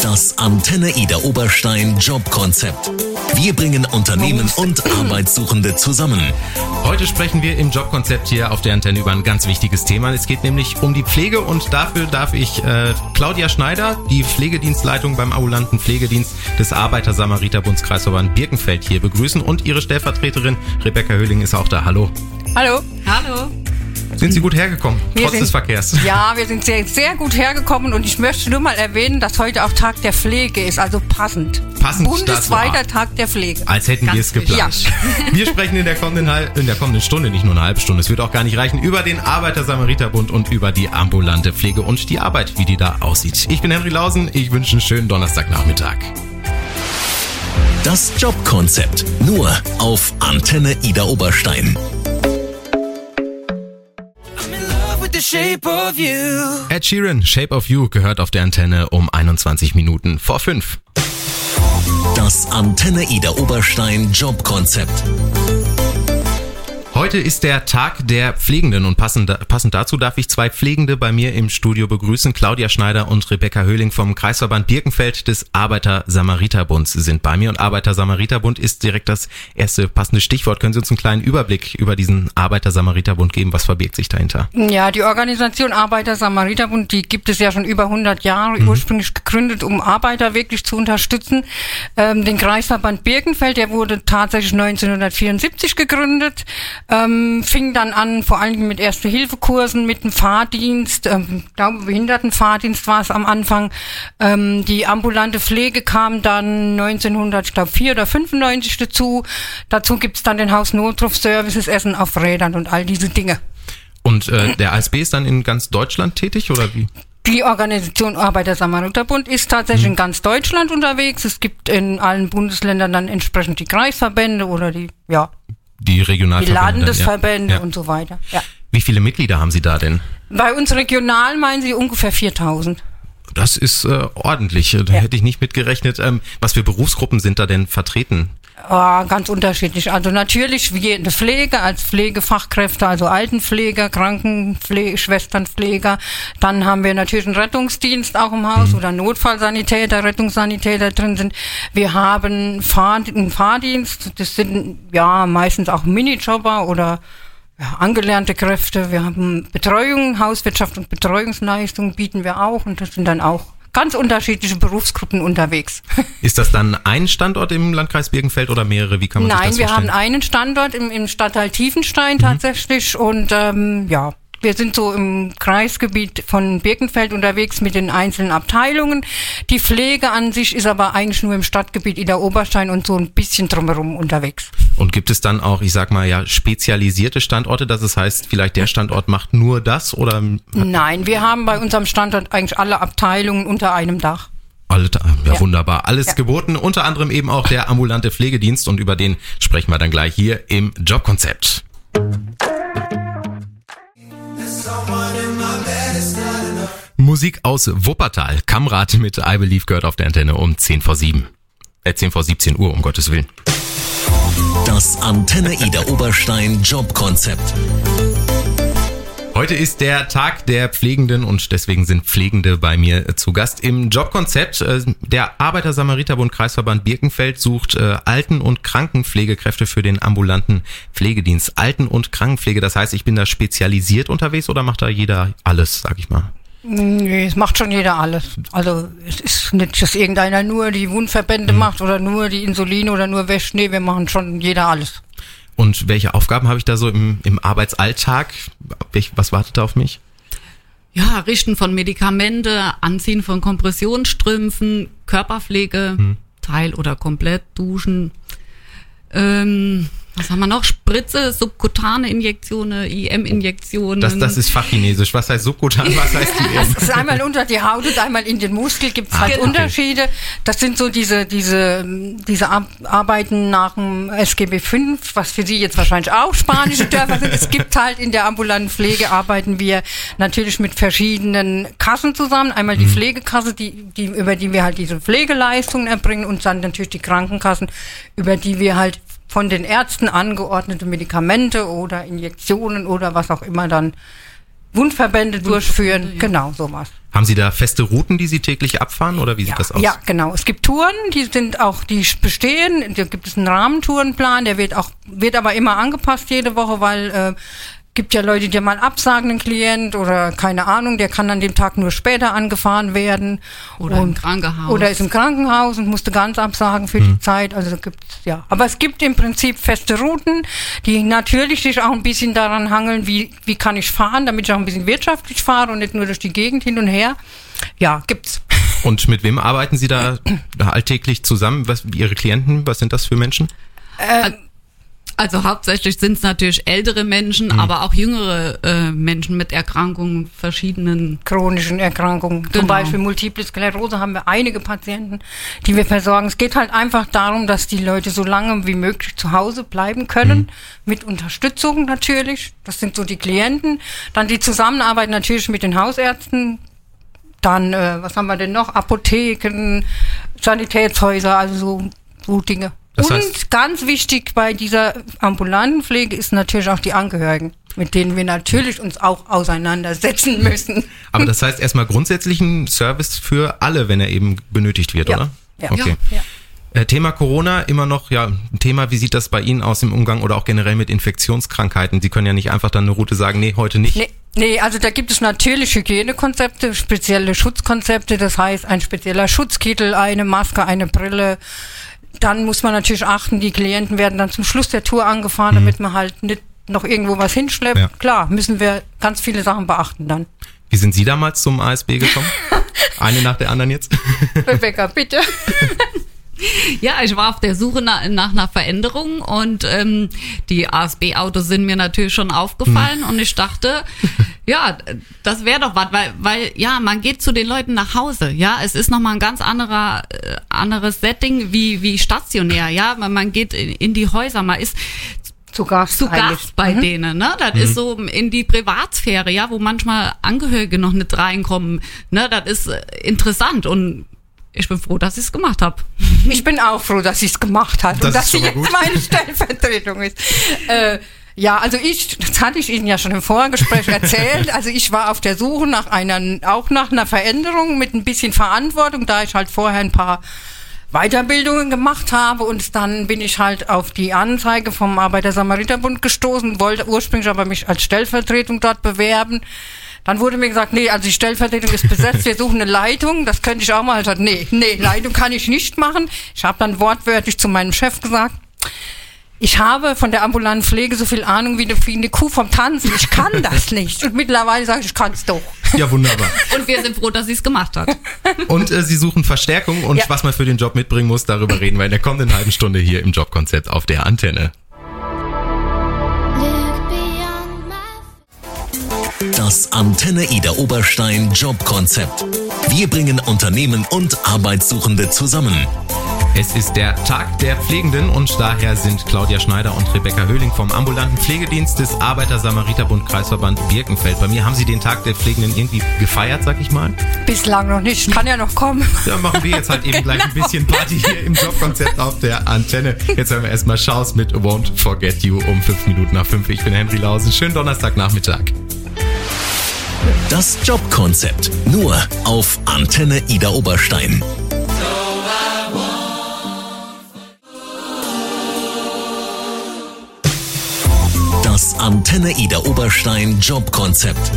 Das Antenne Ida Oberstein Jobkonzept. Wir bringen Unternehmen und Arbeitssuchende zusammen. Heute sprechen wir im Jobkonzept hier auf der Antenne über ein ganz wichtiges Thema. Es geht nämlich um die Pflege und dafür darf ich äh, Claudia Schneider, die Pflegedienstleitung beim ambulanten Pflegedienst des Arbeiter-Samariter-Bundskreisverband Birkenfeld hier begrüßen und ihre Stellvertreterin Rebecca Höhling ist auch da. Hallo. Hallo. Hallo. Sind Sie gut hergekommen, Wir trotz sind- des Verkehrs? Ja, wir sind sehr, sehr gut hergekommen und ich möchte nur mal erwähnen, dass heute auch Tag der Pflege ist, also passend. Passend Bundesweiter. Tag der Pflege. Als hätten wir es Ganz geplant. Wir sprechen in der, kommenden, in der kommenden Stunde, nicht nur eine halbe Stunde, es wird auch gar nicht reichen, über den Arbeiter-Samariter-Bund und über die ambulante Pflege und die Arbeit, wie die da aussieht. Ich bin Henry Lausen, ich wünsche einen schönen Donnerstagnachmittag. Das Jobkonzept. Nur auf Antenne Ida Oberstein. Ed Sheeran, Shape of You gehört auf der Antenne um 21 Minuten vor 5. Das Antenne Ida Oberstein Jobkonzept. Heute ist der Tag der Pflegenden und passend, passend dazu darf ich zwei Pflegende bei mir im Studio begrüßen. Claudia Schneider und Rebecca Höhling vom Kreisverband Birkenfeld des Arbeiter-Samariter-Bunds sind bei mir und Arbeiter-Samariter-Bund ist direkt das erste passende Stichwort. Können Sie uns einen kleinen Überblick über diesen Arbeiter-Samariter-Bund geben? Was verbirgt sich dahinter? Ja, die Organisation Arbeiter-Samariterbund, die gibt es ja schon über 100 Jahre, Mhm. ursprünglich gegründet, um Arbeiter wirklich zu unterstützen. Ähm, den Kreisverband Birkenfeld, der wurde tatsächlich 1974 gegründet, ähm, fing dann an, vor allen Dingen mit Erste-Hilfe-Kursen, mit dem Fahrdienst, ähm, ich glaube Behindertenfahrdienst war es am Anfang. Ähm, die ambulante Pflege kam dann 1900, ich glaube 4 oder 95 dazu. Dazu gibt's dann den Hausnotrufservices, Essen auf Rädern und all diese Dinge. Und äh, der ASB ist dann in ganz Deutschland tätig oder wie? Die Organisation Arbeiter-Samariterbund ist tatsächlich in ganz Deutschland unterwegs. Es gibt in allen Bundesländern dann entsprechend die Kreisverbände oder die, ja, Die die Regionalverbände. dann, Landesverbände. Ja. und so weiter. Ja. Wie viele Mitglieder haben Sie da denn? Bei uns regional meinen Sie ungefähr 4000. Das ist äh, ordentlich. Da Ja. hätte ich nicht mitgerechnet. Ähm, was für Berufsgruppen sind da denn vertreten? Ah, ganz unterschiedlich. Also natürlich wir in der Pflege als Pflegefachkräfte, also Altenpfleger, Krankenpflege, Schwesternpfleger. Dann haben wir natürlich einen Rettungsdienst auch im Haus oder Notfallsanitäter, Rettungssanitäter drin sind. Wir haben Fahr einen Fahrdienst. Das sind ja meistens auch Minijobber oder ja, angelernte Kräfte. Wir haben Betreuung, Hauswirtschaft und Betreuungsleistung bieten wir auch und das sind dann auch ganz unterschiedliche Berufsgruppen unterwegs. Ist das dann ein Standort im Landkreis Birkenfeld oder mehrere? Wie kann man Nein, das wir haben vorstellen? einen Standort im, im Stadtteil Tiefenstein Mhm. tatsächlich und ähm, ja, wir sind so im Kreisgebiet von Birkenfeld unterwegs mit den einzelnen Abteilungen. Die Pflege an sich ist aber eigentlich nur im Stadtgebiet Ida Oberstein und so ein bisschen drumherum unterwegs. Und gibt es dann auch, ich sag mal, ja, spezialisierte Standorte, dass es heißt, vielleicht der Standort macht nur das oder Nein, wir haben bei unserem Standort eigentlich alle Abteilungen unter einem Dach. alle, ja, Ja. wunderbar, alles Ja. geboten, unter anderem eben auch der ambulante Pflegedienst und über den sprechen wir dann gleich hier im Jobkonzept. Musik aus Wuppertal. Kamrat mit I Believe gehört auf der Antenne um 10 vor 7. Äh, 10 vor 17 Uhr, um Gottes Willen. Das Antenne Ida Oberstein Jobkonzept. Heute ist der Tag der Pflegenden und deswegen sind Pflegende bei mir äh, zu Gast im Jobkonzept. Äh, Der Arbeiter-Samariter-Bund Kreisverband Birkenfeld sucht äh, Alten- und Krankenpflegekräfte für den ambulanten Pflegedienst. Alten- und Krankenpflege, das heißt, ich bin da spezialisiert unterwegs oder macht da jeder alles, sag ich mal? Nee, es macht schon jeder alles. Also es ist nicht, dass irgendeiner nur die Mhm. Wundverbände macht oder nur die Insuline oder nur wäscht. Nee, wir machen schon jeder alles. Und welche Aufgaben habe ich da so im, im Arbeitsalltag? Was wartet da auf mich? Ja, Richten von Medikamente, Anziehen von Kompressionsstrümpfen, Körperpflege, Teil oder komplett, Duschen. Ähm, was haben wir noch? Spritze, subkutane Injektionen, IM-Injektionen. Das, das ist Fachchinesisch. Was heißt subkutan? Was heißt die Das ist einmal unter die Haut und einmal in den Muskel gibt es Ah, halt genau. Unterschiede. Das sind so diese, diese, diese Ar- Arbeiten nach dem SGB V, was für Sie jetzt wahrscheinlich auch spanische Dörfer sind. Es gibt halt in der ambulanten Pflege arbeiten wir natürlich mit verschiedenen Kassen zusammen. Einmal Mhm. die Pflegekasse, die, die, über die wir halt diese Pflegeleistungen erbringen und dann natürlich die Krankenkassen, über die wir halt von den Ärzten angeordnete Medikamente oder Injektionen oder was auch immer dann Wundverbände durchführen, genau sowas. Haben Sie da feste Routen, die Sie täglich abfahren oder wie sieht Ja, das aus? ja, genau. Es gibt Touren, die sind auch, die bestehen. Da gibt es einen Rahmentourenplan, der wird auch, wird aber immer angepasst jede Woche, weil äh, gibt ja Leute, die mal absagen, einen Klient oder keine Ahnung, der kann an dem Tag nur später angefahren werden. Oder im Krankenhaus. Oder ist im Krankenhaus und musste ganz absagen für die Zeit. Also gibt's ja. Aber es gibt im Prinzip feste Routen, die natürlich sich auch ein bisschen daran hangeln, wie, wie kann ich fahren, damit ich auch ein bisschen wirtschaftlich fahre und nicht nur durch die Gegend hin und her. Ja, gibt's. Und mit wem arbeiten Sie da alltäglich zusammen? Was, Ihre Klienten, was sind das für Menschen? Also hauptsächlich sind es natürlich ältere Menschen, Mhm. aber auch jüngere äh, Menschen mit Erkrankungen verschiedenen. chronischen Erkrankungen. Zum Genau. Beispiel Multiple Sklerose haben wir einige Patienten, die wir versorgen. Es geht halt einfach darum, dass die Leute so lange wie möglich zu Hause bleiben können, mit Unterstützung natürlich. Das sind so die Klienten. Dann die Zusammenarbeit natürlich mit den Hausärzten. Dann, äh, was haben wir denn noch? Apotheken, Sanitätshäuser, also so, so Dinge. Das Und heißt- ganz wichtig bei dieser ambulanten Pflege ist natürlich auch die Angehörigen, mit denen wir natürlich uns auch auseinandersetzen müssen. Aber das heißt erstmal grundsätzlich ein Service für alle, wenn er eben benötigt wird, Ja. oder? Ja. Okay. Ja. Äh, Thema Corona, immer noch ja ein Thema. Wie sieht das bei Ihnen aus im Umgang oder auch generell mit Infektionskrankheiten? Sie können ja nicht einfach dann eine Route sagen, nee, heute nicht. Nee, nee, also da gibt es natürlich Hygienekonzepte, spezielle Schutzkonzepte, das heißt ein spezieller Schutzkittel, eine Maske, eine Brille. Dann muss man natürlich achten, die Klienten werden dann zum Schluss der Tour angefahren, damit man halt nicht noch irgendwo was hinschleppt. Ja. Klar, müssen wir ganz viele Sachen beachten dann. Wie sind Sie damals zum ASB gekommen? Eine nach der anderen jetzt? Rebecca, bitte. Ja, ich war auf der Suche nach, nach einer Veränderung und ähm, die ASB-Autos sind mir natürlich schon aufgefallen und ich dachte, ja, das wäre doch was, weil, weil ja, man geht zu den Leuten nach Hause, ja, es ist nochmal ein ganz anderer, äh, anderes Setting wie, wie stationär, ja, man, man geht in, in die Häuser, man ist Zu Gast. zu. Gast bei denen, ne? Das ist so in die Privatsphäre, ja, wo manchmal Angehörige noch nicht reinkommen, ne? Das ist äh, interessant und ich bin froh, dass ich es gemacht habe. Ich bin auch froh, dass sie es gemacht Das und dass sie jetzt meine Stellvertretung ist. Äh, ja, also ich, das hatte ich Ihnen ja schon im Vorgespräch erzählt. Also ich war auf der Suche nach einer, auch nach einer Veränderung mit ein bisschen Verantwortung, da ich halt vorher ein paar Weiterbildungen gemacht habe und dann bin ich halt auf die Anzeige vom Arbeiter-Samariter-Bund gestoßen, wollte ursprünglich aber mich als Stellvertretung dort bewerben. Dann wurde mir gesagt, nee, also die Stellvertretung ist besetzt, wir suchen eine Leitung, das könnte ich auch mal. Ich sagte, nee, nee, Leitung kann ich nicht machen. Ich habe dann wortwörtlich zu meinem Chef gesagt, ich habe von der ambulanten Pflege so viel Ahnung wie eine, wie eine Kuh vom Tanzen. Ich kann das nicht. Und mittlerweile sage ich, ich kann es doch. Ja, wunderbar. Und wir sind froh, dass sie es gemacht hat. Und äh, Sie suchen Verstärkung und Ja. was man für den Job mitbringen muss, darüber reden wir in der kommenden halben Stunde hier im Jobkonzept auf der Antenne. Das Antenne Ida Oberstein Jobkonzept. Wir bringen Unternehmen und Arbeitssuchende zusammen. Es ist der Tag der Pflegenden und daher sind Claudia Schneider und Rebecca Höhling vom ambulanten Pflegedienst des Arbeiter-Samariter-Bund Kreisverband Birkenfeld. Bei mir haben Sie den Tag der Pflegenden irgendwie gefeiert, sag ich mal. Bislang noch nicht. Kann ja noch kommen. Ja, machen wir jetzt halt eben gleich ein bisschen Party hier im Jobkonzept auf der Antenne. Jetzt hören wir erstmal Schaus mit Won't Forget You um fünf Minuten nach fünf. Ich bin Henry Lausen. Schönen Donnerstagnachmittag. Das Jobkonzept. Nur auf Antenne Ida Oberstein. Antenne Ida Oberstein Jobkonzept.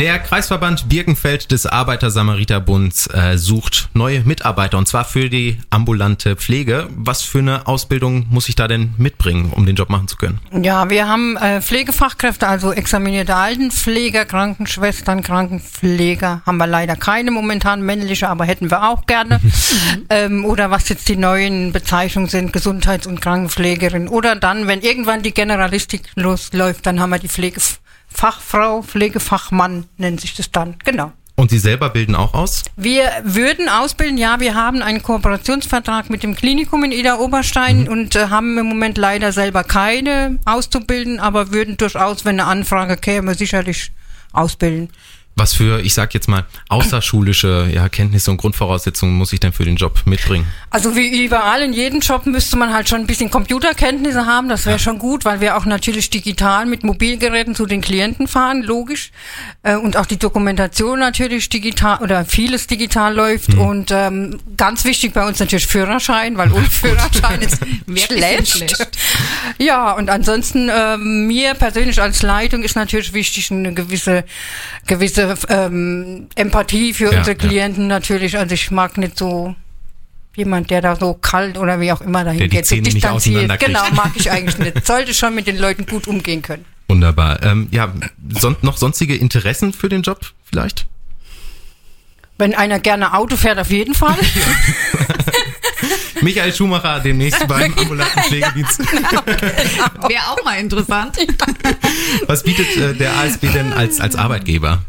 Der Kreisverband Birkenfeld des Arbeiter-Samariter-Bunds äh, sucht neue Mitarbeiter und zwar für die ambulante Pflege. Was für eine Ausbildung muss ich da denn mitbringen, um den Job machen zu können? Ja, wir haben äh, Pflegefachkräfte, also examinierte Altenpfleger, Krankenschwestern, Krankenpfleger. Haben wir leider keine momentan männliche, aber hätten wir auch gerne. ähm, oder was jetzt die neuen Bezeichnungen sind, Gesundheits- und Krankenpflegerin. Oder dann, wenn irgendwann die Generalistik losläuft, dann haben wir die Pflegefachfrau, Pflegefachmann nennt sich das dann. Genau. Und Sie selber bilden auch aus? Wir würden ausbilden, ja, wir haben einen Kooperationsvertrag mit dem Klinikum in Ida Oberstein und äh, haben im Moment leider selber keine auszubilden, aber würden durchaus, wenn eine Anfrage käme, sicherlich ausbilden. Was für, ich sag jetzt mal, außerschulische ja, Kenntnisse und Grundvoraussetzungen muss ich denn für den Job mitbringen? Also wie überall in jedem Job müsste man halt schon ein bisschen Computerkenntnisse haben, das wäre schon gut, weil wir auch natürlich digital mit Mobilgeräten zu den Klienten fahren, logisch. Äh, Und auch die Dokumentation natürlich digital oder vieles digital läuft. Und ähm, ganz wichtig bei uns natürlich Führerschein, weil ohne Führerschein ist schlecht. schlecht. Ja, und ansonsten ähm, mir persönlich als Leitung ist natürlich wichtig eine gewisse gewisse ähm, Empathie für Ja, unsere ja. Klienten natürlich. Also ich mag nicht so jemand, der da so kalt oder wie auch immer dahin Der die geht, so Zähne nicht distanziert. auseinanderkriegt. Genau, mag ich eigentlich nicht. Sollte schon mit den Leuten gut umgehen können. Wunderbar. Ähm, ja, son noch sonstige Interessen für den Job vielleicht? Wenn einer gerne Auto fährt, auf jeden Fall. Michael Schumacher demnächst beim ambulanten Pflegedienst. Wäre auch mal interessant. Was bietet äh, der ASB denn als, als Arbeitgeber?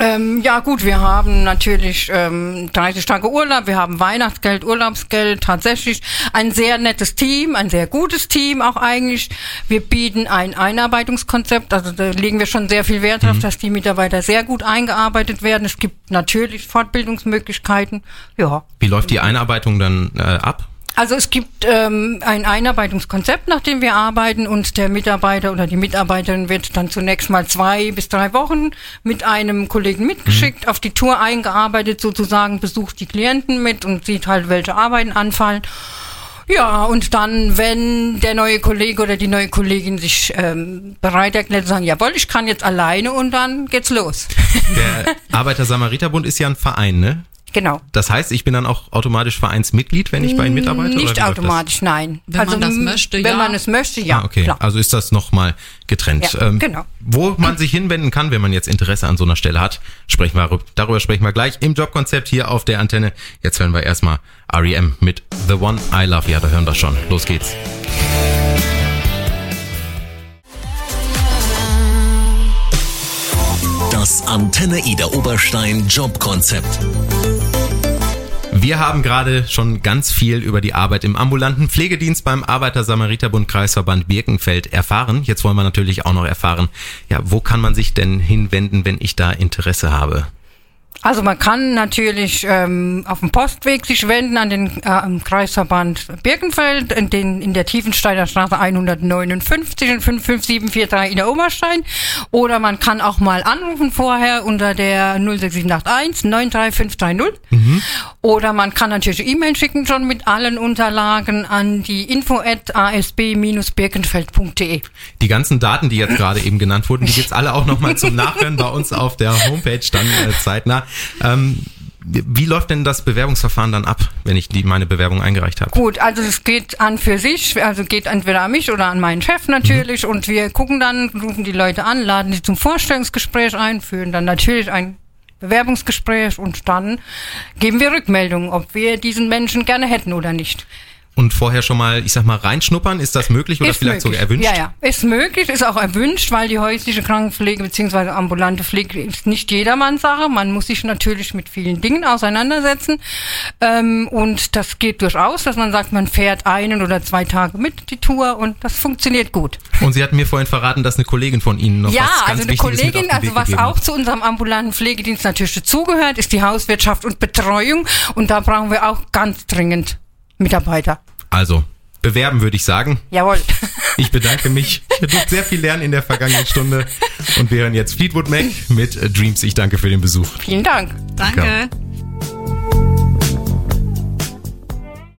Ähm, ja gut, wir haben natürlich ähm, 30 Tage Urlaub, wir haben Weihnachtsgeld, Urlaubsgeld, tatsächlich ein sehr nettes Team, ein sehr gutes Team auch eigentlich. Wir bieten ein Einarbeitungskonzept, also da legen wir schon sehr viel Wert drauf, dass die Mitarbeiter sehr gut eingearbeitet werden. Es gibt natürlich Fortbildungsmöglichkeiten, ja. Wie läuft die Einarbeitung dann äh, ab? Also es gibt ähm, ein Einarbeitungskonzept, nach dem wir arbeiten und der Mitarbeiter oder die Mitarbeiterin wird dann zunächst mal zwei bis drei Wochen mit einem Kollegen mitgeschickt, auf die Tour eingearbeitet sozusagen, besucht die Klienten mit und sieht halt, welche Arbeiten anfallen. Ja, und dann, wenn der neue Kollege oder die neue Kollegin sich ähm, bereit erklärt, sagen, jawohl, ich kann jetzt alleine und dann geht's los. Der Arbeiter-Samariter-Bund ist ja ein Verein, ne? Genau. Das heißt, ich bin dann auch automatisch Vereinsmitglied, wenn ich bei Ihnen mitarbeite? oder Nicht läuft automatisch, nein. Wenn man das möchte, Wenn ja. man es möchte, ja. ah, okay. Klar. Also ist das nochmal getrennt. Ja, genau. Wo man sich hinwenden kann, wenn man jetzt Interesse an so einer Stelle hat, sprechen wir, darüber sprechen wir gleich im Jobkonzept hier auf der Antenne. Jetzt hören wir erstmal REM mit The One I Love. Ja, da hören wir schon. Los geht's. Das Antenne Ida Oberstein Jobkonzept. Wir haben gerade schon ganz viel über die Arbeit im ambulanten Pflegedienst beim Arbeiter-Samariter-Bund Kreisverband Birkenfeld erfahren. Jetzt wollen wir natürlich auch noch erfahren, ja, wo kann man sich denn hinwenden, wenn ich da Interesse habe? Also man kann natürlich ähm, auf dem Postweg sich wenden an den äh, am Kreisverband Birkenfeld in, den, in der Tiefensteiner Straße 159 in 55743 in der Oberstein. Oder man kann auch mal anrufen vorher unter der 06781 93530. Oder man kann natürlich E-Mail schicken schon mit allen Unterlagen an die info at asb-birkenfeld.de. Die ganzen Daten, die jetzt gerade eben genannt wurden, die gibt's alle auch nochmal zum Nachhören bei uns auf der Homepage dann äh, zeitnah. Ähm, wie läuft denn das Bewerbungsverfahren dann ab, wenn ich die, meine Bewerbung eingereicht habe? Gut, also es geht an für sich, also geht entweder an mich oder an meinen Chef natürlich und wir gucken dann, rufen die Leute an, laden sie zum Vorstellungsgespräch ein, führen dann natürlich ein Bewerbungsgespräch und dann geben wir Rückmeldungen, ob wir diesen Menschen gerne hätten oder nicht. Und vorher schon mal, ich sag mal, reinschnuppern, ist das möglich oder ist vielleicht möglich. sogar erwünscht? Ja, ja, ist möglich, ist auch erwünscht, weil die häusliche Krankenpflege bzw. ambulante Pflege ist nicht jedermanns Sache. Man muss sich natürlich mit vielen Dingen auseinandersetzen. Ähm, und das geht durchaus, dass man sagt, man fährt einen oder zwei Tage mit die Tour und das funktioniert gut. Und Sie hatten mir vorhin verraten, dass eine Kollegin von Ihnen noch ja, was ganz also eine Wichtiges Kollegin, also was auch hat. zu unserem ambulanten Pflegedienst natürlich dazugehört, ist die Hauswirtschaft und Betreuung und da brauchen wir auch ganz dringend Mitarbeiter. Also, bewerben würde ich sagen. Jawohl. Ich bedanke mich. Ich durfte sehr viel lernen in der vergangenen Stunde. Und wir hören jetzt Fleetwood Mac mit Dreams. Ich danke für den Besuch. Vielen Dank. Danke.